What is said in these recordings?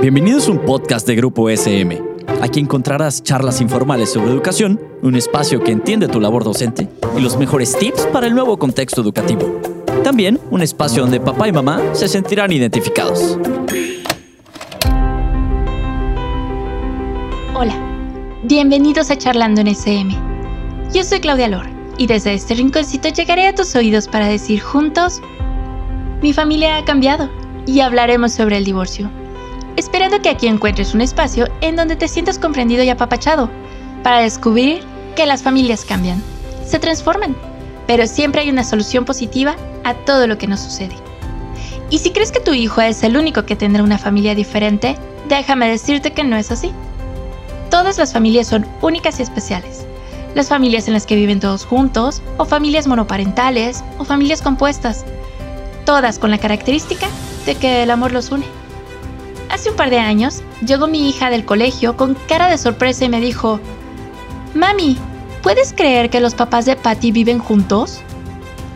Bienvenidos a un podcast de Grupo SM. Aquí encontrarás charlas informales sobre educación, un espacio que entiende tu labor docente y los mejores tips para el nuevo contexto educativo. También un espacio donde papá y mamá se sentirán identificados. Hola, bienvenidos a Charlando en SM. Yo soy Claudia Lor y desde este rinconcito llegaré a tus oídos para decir juntos, mi familia ha cambiado y hablaremos sobre el divorcio esperando que aquí encuentres un espacio en donde te sientas comprendido y apapachado, para descubrir que las familias cambian, se transforman, pero siempre hay una solución positiva a todo lo que nos sucede. Y si crees que tu hijo es el único que tendrá una familia diferente, déjame decirte que no es así. Todas las familias son únicas y especiales. Las familias en las que viven todos juntos, o familias monoparentales, o familias compuestas. Todas con la característica de que el amor los une. Hace un par de años, llegó mi hija del colegio con cara de sorpresa y me dijo, Mami, ¿puedes creer que los papás de Patty viven juntos?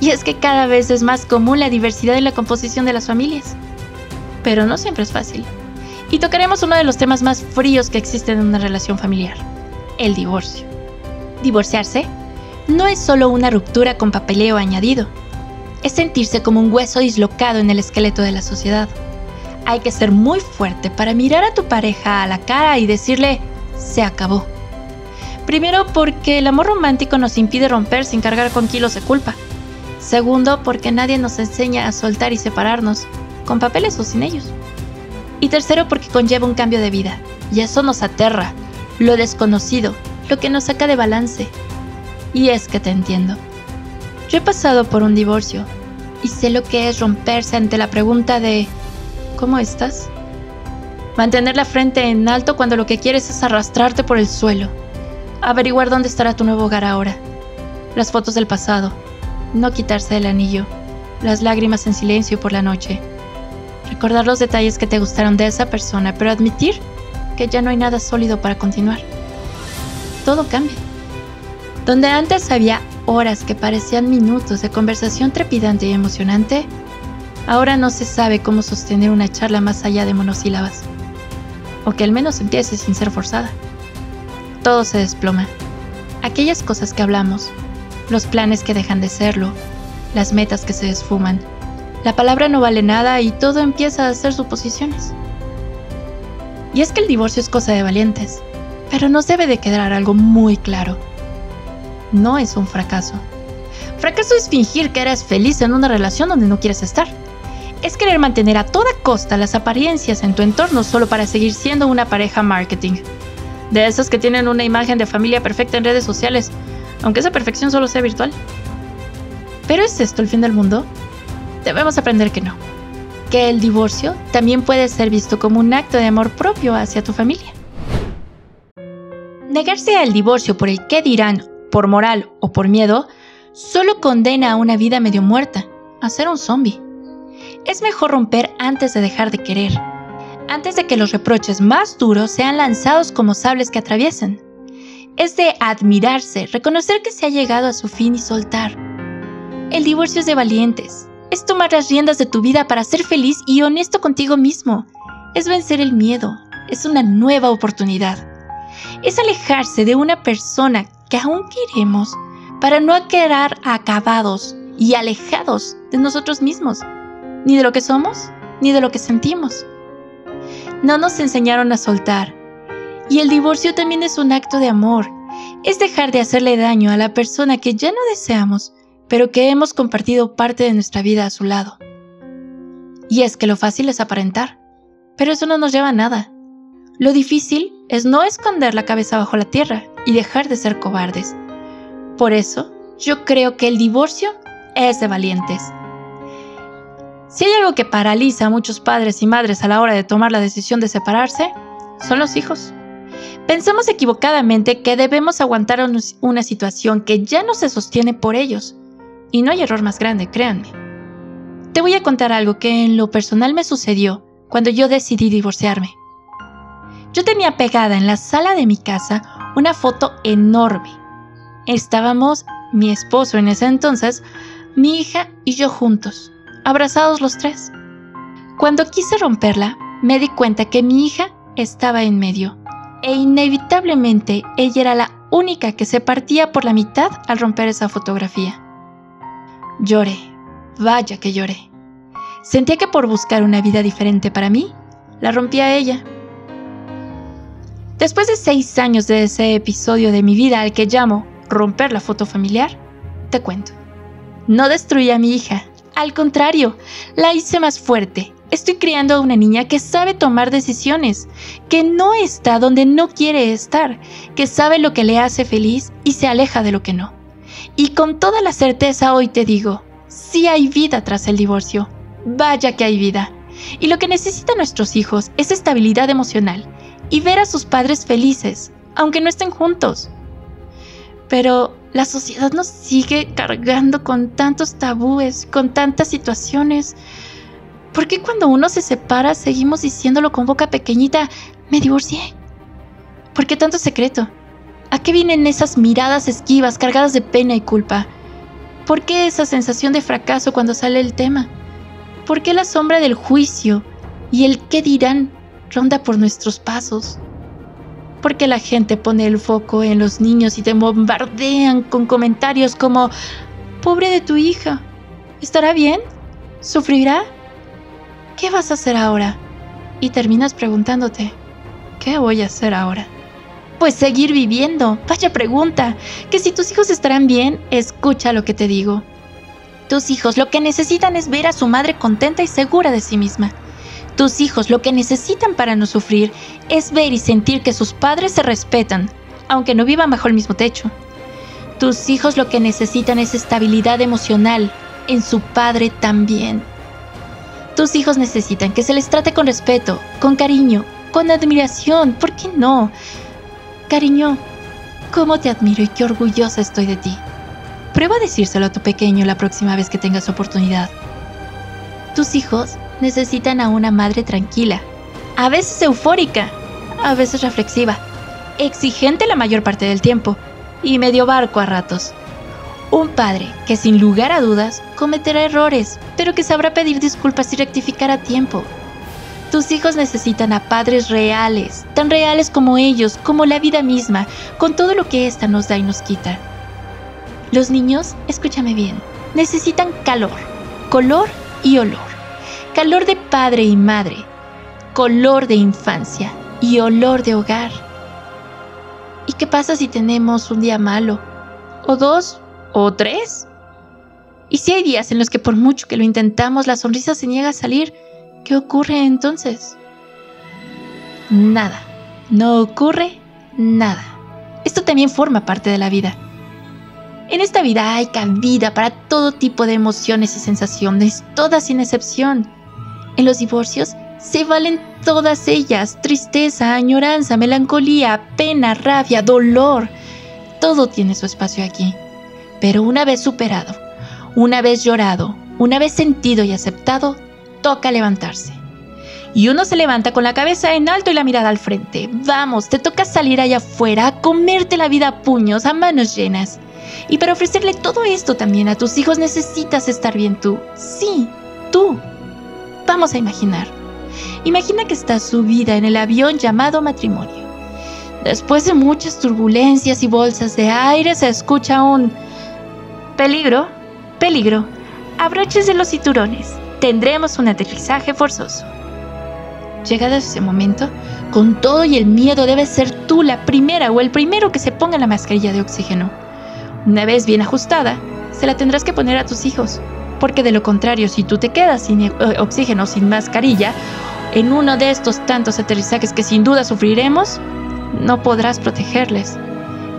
Y es que cada vez es más común la diversidad en la composición de las familias. Pero no siempre es fácil. Y tocaremos uno de los temas más fríos que existen en una relación familiar, el divorcio. Divorciarse no es solo una ruptura con papeleo añadido, es sentirse como un hueso dislocado en el esqueleto de la sociedad hay que ser muy fuerte para mirar a tu pareja a la cara y decirle, se acabó. Primero porque el amor romántico nos impide romper sin cargar con kilos de culpa. Segundo porque nadie nos enseña a soltar y separarnos, con papeles o sin ellos. Y tercero porque conlleva un cambio de vida, y eso nos aterra, lo desconocido, lo que nos saca de balance. Y es que te entiendo. Yo he pasado por un divorcio, y sé lo que es romperse ante la pregunta de ¿Cómo estás? Mantener la frente en alto cuando lo que quieres es arrastrarte por el suelo. Averiguar dónde estará tu nuevo hogar ahora. Las fotos del pasado. No quitarse el anillo. Las lágrimas en silencio por la noche. Recordar los detalles que te gustaron de esa persona, pero admitir que ya no hay nada sólido para continuar. Todo cambia. Donde antes había horas que parecían minutos de conversación trepidante y emocionante, Ahora no se sabe cómo sostener una charla más allá de monosílabas. O que al menos empiece sin ser forzada. Todo se desploma. Aquellas cosas que hablamos, los planes que dejan de serlo, las metas que se esfuman. La palabra no vale nada y todo empieza a hacer suposiciones. Y es que el divorcio es cosa de valientes, pero nos debe de quedar algo muy claro. No es un fracaso. Fracaso es fingir que eres feliz en una relación donde no quieres estar es querer mantener a toda costa las apariencias en tu entorno solo para seguir siendo una pareja marketing. De esas que tienen una imagen de familia perfecta en redes sociales, aunque esa perfección solo sea virtual. ¿Pero es esto el fin del mundo? Debemos aprender que no. Que el divorcio también puede ser visto como un acto de amor propio hacia tu familia. Negarse al divorcio por el qué dirán, por moral o por miedo, solo condena a una vida medio muerta, a ser un zombie. Es mejor romper antes de dejar de querer, antes de que los reproches más duros sean lanzados como sables que atraviesen. Es de admirarse, reconocer que se ha llegado a su fin y soltar. El divorcio es de valientes. Es tomar las riendas de tu vida para ser feliz y honesto contigo mismo. Es vencer el miedo. Es una nueva oportunidad. Es alejarse de una persona que aún queremos para no quedar acabados y alejados de nosotros mismos ni de lo que somos, ni de lo que sentimos. No nos enseñaron a soltar. Y el divorcio también es un acto de amor. Es dejar de hacerle daño a la persona que ya no deseamos, pero que hemos compartido parte de nuestra vida a su lado. Y es que lo fácil es aparentar, pero eso no nos lleva a nada. Lo difícil es no esconder la cabeza bajo la tierra y dejar de ser cobardes. Por eso, yo creo que el divorcio es de valientes. Si hay algo que paraliza a muchos padres y madres a la hora de tomar la decisión de separarse, son los hijos. Pensamos equivocadamente que debemos aguantar una situación que ya no se sostiene por ellos. Y no hay error más grande, créanme. Te voy a contar algo que en lo personal me sucedió cuando yo decidí divorciarme. Yo tenía pegada en la sala de mi casa una foto enorme. Estábamos, mi esposo en ese entonces, mi hija y yo juntos abrazados los tres. Cuando quise romperla, me di cuenta que mi hija estaba en medio e inevitablemente ella era la única que se partía por la mitad al romper esa fotografía. Lloré, vaya que lloré. Sentía que por buscar una vida diferente para mí, la rompía ella. Después de seis años de ese episodio de mi vida al que llamo romper la foto familiar, te cuento. No destruí a mi hija, al contrario, la hice más fuerte. Estoy criando a una niña que sabe tomar decisiones, que no está donde no quiere estar, que sabe lo que le hace feliz y se aleja de lo que no. Y con toda la certeza hoy te digo, sí hay vida tras el divorcio. Vaya que hay vida. Y lo que necesitan nuestros hijos es estabilidad emocional y ver a sus padres felices, aunque no estén juntos. Pero la sociedad nos sigue cargando con tantos tabúes, con tantas situaciones. ¿Por qué cuando uno se separa seguimos diciéndolo con boca pequeñita, me divorcié? ¿Por qué tanto secreto? ¿A qué vienen esas miradas esquivas cargadas de pena y culpa? ¿Por qué esa sensación de fracaso cuando sale el tema? ¿Por qué la sombra del juicio y el qué dirán ronda por nuestros pasos? Porque la gente pone el foco en los niños y te bombardean con comentarios como, pobre de tu hija, ¿estará bien? ¿Sufrirá? ¿Qué vas a hacer ahora? Y terminas preguntándote, ¿qué voy a hacer ahora? Pues seguir viviendo. Vaya pregunta. Que si tus hijos estarán bien, escucha lo que te digo. Tus hijos lo que necesitan es ver a su madre contenta y segura de sí misma. Tus hijos lo que necesitan para no sufrir es ver y sentir que sus padres se respetan, aunque no vivan bajo el mismo techo. Tus hijos lo que necesitan es estabilidad emocional, en su padre también. Tus hijos necesitan que se les trate con respeto, con cariño, con admiración, ¿por qué no? Cariño, ¿cómo te admiro y qué orgullosa estoy de ti? Prueba a decírselo a tu pequeño la próxima vez que tengas oportunidad. Tus hijos necesitan a una madre tranquila, a veces eufórica, a veces reflexiva, exigente la mayor parte del tiempo y medio barco a ratos. Un padre que sin lugar a dudas cometerá errores, pero que sabrá pedir disculpas y rectificar a tiempo. Tus hijos necesitan a padres reales, tan reales como ellos, como la vida misma, con todo lo que ésta nos da y nos quita. Los niños, escúchame bien, necesitan calor, color y olor calor de padre y madre, color de infancia y olor de hogar. ¿Y qué pasa si tenemos un día malo? ¿O dos? ¿O tres? ¿Y si hay días en los que por mucho que lo intentamos la sonrisa se niega a salir? ¿Qué ocurre entonces? Nada. No ocurre nada. Esto también forma parte de la vida. En esta vida hay cabida para todo tipo de emociones y sensaciones, todas sin excepción. En los divorcios se valen todas ellas, tristeza, añoranza, melancolía, pena, rabia, dolor. Todo tiene su espacio aquí. Pero una vez superado, una vez llorado, una vez sentido y aceptado, toca levantarse. Y uno se levanta con la cabeza en alto y la mirada al frente. Vamos, te toca salir allá afuera comerte la vida a puños, a manos llenas. Y para ofrecerle todo esto también a tus hijos necesitas estar bien tú. Sí, tú. Vamos a imaginar. Imagina que estás subida en el avión llamado matrimonio. Después de muchas turbulencias y bolsas de aire se escucha un peligro, peligro. Abroches de los cinturones. Tendremos un aterrizaje forzoso. Llegado ese momento, con todo y el miedo debes ser tú la primera o el primero que se ponga la mascarilla de oxígeno. Una vez bien ajustada, se la tendrás que poner a tus hijos porque de lo contrario, si tú te quedas sin eh, oxígeno, sin mascarilla, en uno de estos tantos aterrizajes que sin duda sufriremos, no podrás protegerles.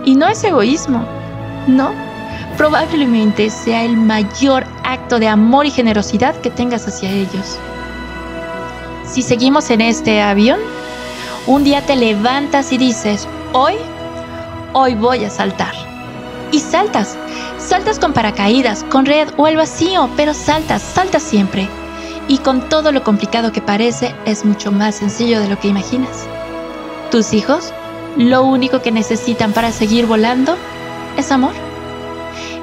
Y no es egoísmo, no. Probablemente sea el mayor acto de amor y generosidad que tengas hacia ellos. Si seguimos en este avión, un día te levantas y dices, hoy, hoy voy a saltar. Y saltas, Saltas con paracaídas, con red o al vacío, pero saltas, saltas siempre. Y con todo lo complicado que parece, es mucho más sencillo de lo que imaginas. Tus hijos, lo único que necesitan para seguir volando es amor.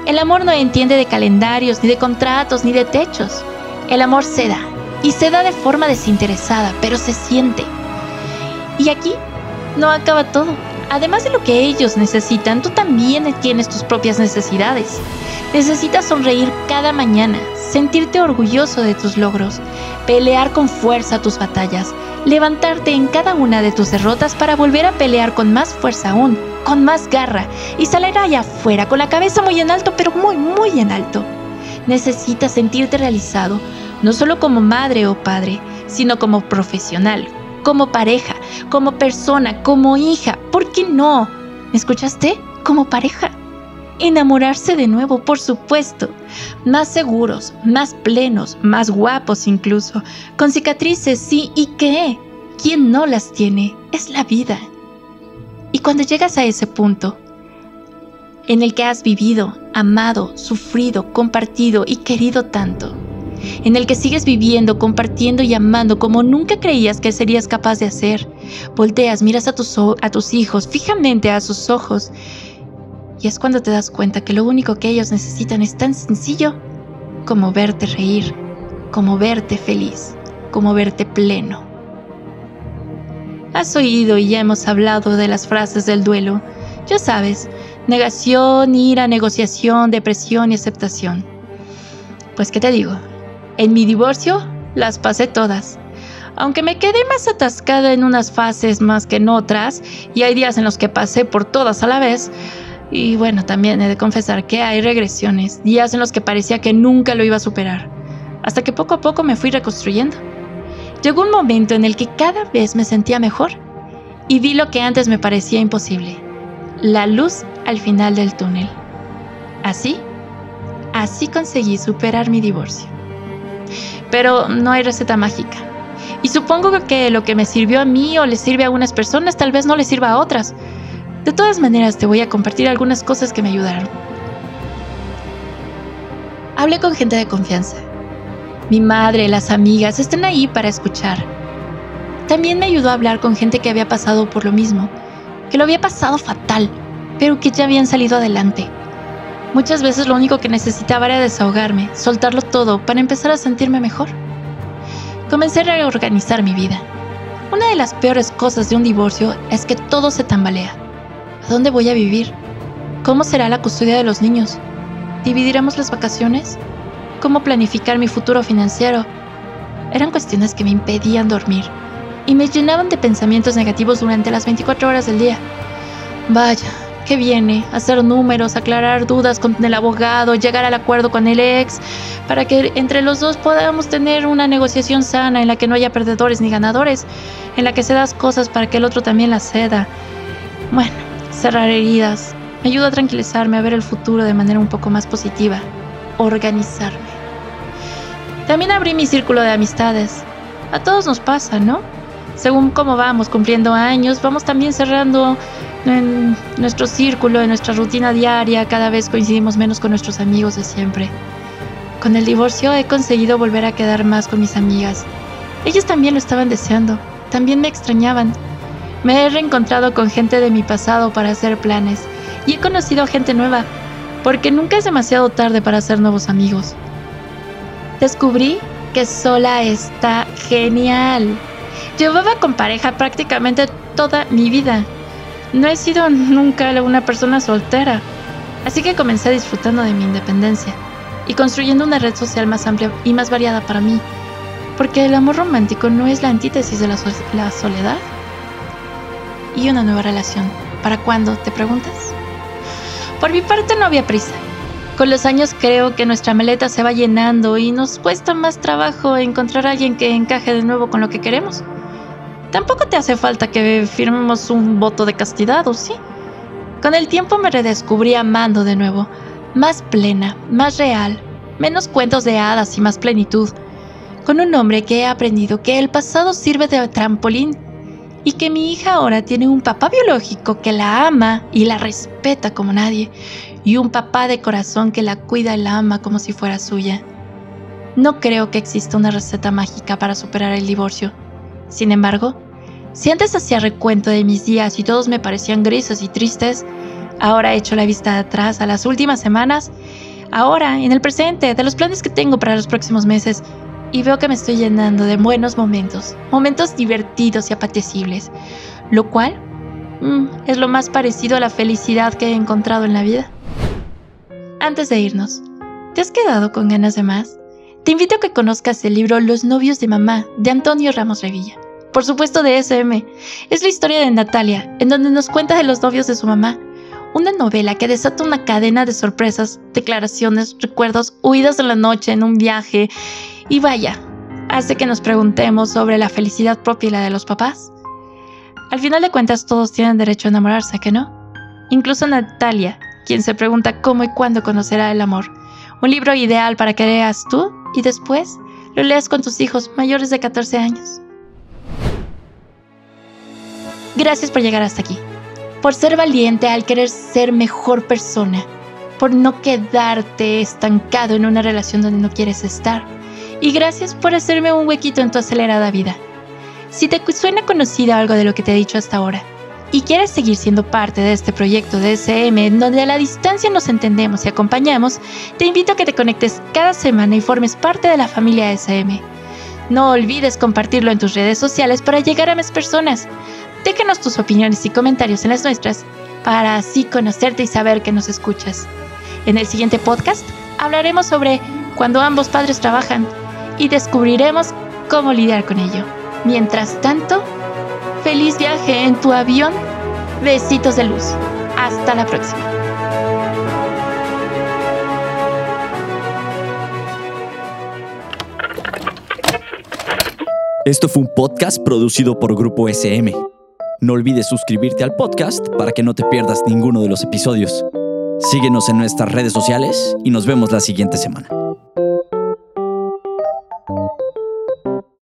El amor no entiende de calendarios, ni de contratos, ni de techos. El amor se da y se da de forma desinteresada, pero se siente. Y aquí no acaba todo. Además de lo que ellos necesitan, tú también tienes tus propias necesidades. Necesitas sonreír cada mañana, sentirte orgulloso de tus logros, pelear con fuerza tus batallas, levantarte en cada una de tus derrotas para volver a pelear con más fuerza aún, con más garra y salir allá afuera con la cabeza muy en alto, pero muy, muy en alto. Necesitas sentirte realizado, no solo como madre o padre, sino como profesional, como pareja, como persona, como hija. ¿Por qué no? ¿Me escuchaste? Como pareja. Enamorarse de nuevo, por supuesto. Más seguros, más plenos, más guapos incluso. Con cicatrices, sí, ¿y qué? ¿Quién no las tiene? Es la vida. Y cuando llegas a ese punto, en el que has vivido, amado, sufrido, compartido y querido tanto, en el que sigues viviendo, compartiendo y amando como nunca creías que serías capaz de hacer, volteas, miras a tus, a tus hijos fijamente a sus ojos y es cuando te das cuenta que lo único que ellos necesitan es tan sencillo como verte reír, como verte feliz, como verte pleno. Has oído y ya hemos hablado de las frases del duelo. Ya sabes, negación, ira, negociación, depresión y aceptación. Pues qué te digo, en mi divorcio las pasé todas. Aunque me quedé más atascada en unas fases más que en otras, y hay días en los que pasé por todas a la vez, y bueno, también he de confesar que hay regresiones, días en los que parecía que nunca lo iba a superar, hasta que poco a poco me fui reconstruyendo. Llegó un momento en el que cada vez me sentía mejor y vi lo que antes me parecía imposible, la luz al final del túnel. Así, así conseguí superar mi divorcio. Pero no hay receta mágica. Y supongo que lo que me sirvió a mí o le sirve a algunas personas tal vez no le sirva a otras. De todas maneras, te voy a compartir algunas cosas que me ayudaron. Hablé con gente de confianza. Mi madre, las amigas, están ahí para escuchar. También me ayudó a hablar con gente que había pasado por lo mismo, que lo había pasado fatal, pero que ya habían salido adelante. Muchas veces lo único que necesitaba era desahogarme, soltarlo todo para empezar a sentirme mejor. Comencé a reorganizar mi vida. Una de las peores cosas de un divorcio es que todo se tambalea. ¿A dónde voy a vivir? ¿Cómo será la custodia de los niños? ¿Dividiremos las vacaciones? ¿Cómo planificar mi futuro financiero? Eran cuestiones que me impedían dormir y me llenaban de pensamientos negativos durante las 24 horas del día. Vaya, ¿qué viene? Hacer números, aclarar dudas con el abogado, llegar al acuerdo con el ex, para que entre los dos podamos tener una negociación sana en la que no haya perdedores ni ganadores, en la que se das cosas para que el otro también las ceda. Bueno, cerrar heridas, me ayuda a tranquilizarme, a ver el futuro de manera un poco más positiva, organizarme. También abrí mi círculo de amistades. A todos nos pasa, ¿no? Según cómo vamos cumpliendo años, vamos también cerrando en nuestro círculo, en nuestra rutina diaria, cada vez coincidimos menos con nuestros amigos de siempre. Con el divorcio he conseguido volver a quedar más con mis amigas. Ellas también lo estaban deseando, también me extrañaban me he reencontrado con gente de mi pasado para hacer planes y he conocido gente nueva, porque nunca es demasiado tarde para hacer nuevos amigos. Descubrí que sola está genial. Llevaba con pareja prácticamente toda mi vida. No he sido nunca una persona soltera, así que comencé disfrutando de mi independencia y construyendo una red social más amplia y más variada para mí, porque el amor romántico no es la antítesis de la, soledad y una nueva relación. ¿Para cuándo? ¿Te preguntas? Por mi parte no había prisa. Con los años creo que nuestra maleta se va llenando y nos cuesta más trabajo encontrar a alguien que encaje de nuevo con lo que queremos. Tampoco te hace falta que firmemos un voto de castidad, ¿o sí? Con el tiempo me redescubrí amando de nuevo, más plena, más real, menos cuentos de hadas y más plenitud, con un hombre que he aprendido que el pasado sirve de trampolín y que mi hija ahora tiene un papá biológico que la ama y la respeta como nadie, y un papá de corazón que la cuida y la ama como si fuera suya. No creo que exista una receta mágica para superar el divorcio. Sin embargo, si antes hacía recuento de mis días y todos me parecían grises y tristes, ahora he hecho la vista atrás a las últimas semanas, ahora, en el presente, de los planes que tengo para los próximos meses, y veo que me estoy llenando de buenos momentos, momentos divertidos y apetecibles, lo cual mm, es lo más parecido a la felicidad que he encontrado en la vida. Antes de irnos, ¿te has quedado con ganas de más? Te invito a que conozcas el libro Los novios de mamá de Antonio Ramos Revilla. Por supuesto de SM. Es la historia de Natalia, en donde nos cuenta de los novios de su mamá. Una novela que desata una cadena de sorpresas, declaraciones, recuerdos, huidas de la noche en un viaje y vaya, hace que nos preguntemos sobre la felicidad propia y la de los papás. Al final de cuentas todos tienen derecho a enamorarse, ¿que no? Incluso Natalia, quien se pregunta cómo y cuándo conocerá el amor. Un libro ideal para que leas tú y después lo leas con tus hijos mayores de 14 años. Gracias por llegar hasta aquí, por ser valiente al querer ser mejor persona, por no quedarte estancado en una relación donde no quieres estar. Y gracias por hacerme un huequito en tu acelerada vida. Si te suena conocido algo de lo que te he dicho hasta ahora, y quieres seguir siendo parte de este proyecto de SM en donde a la distancia nos entendemos y acompañamos, te invito a que te conectes cada semana y formes parte de la familia SM. No olvides compartirlo en tus redes sociales para llegar a más personas. Déjanos tus opiniones y comentarios en las nuestras para así conocerte y saber que nos escuchas. En el siguiente podcast hablaremos sobre cuando ambos padres trabajan y descubriremos cómo lidiar con ello. Mientras tanto, Feliz viaje en tu avión. Besitos de luz. Hasta la próxima. Esto fue un podcast producido por Grupo SM. No olvides suscribirte al podcast para que no te pierdas ninguno de los episodios. Síguenos en nuestras redes sociales y nos vemos la siguiente semana.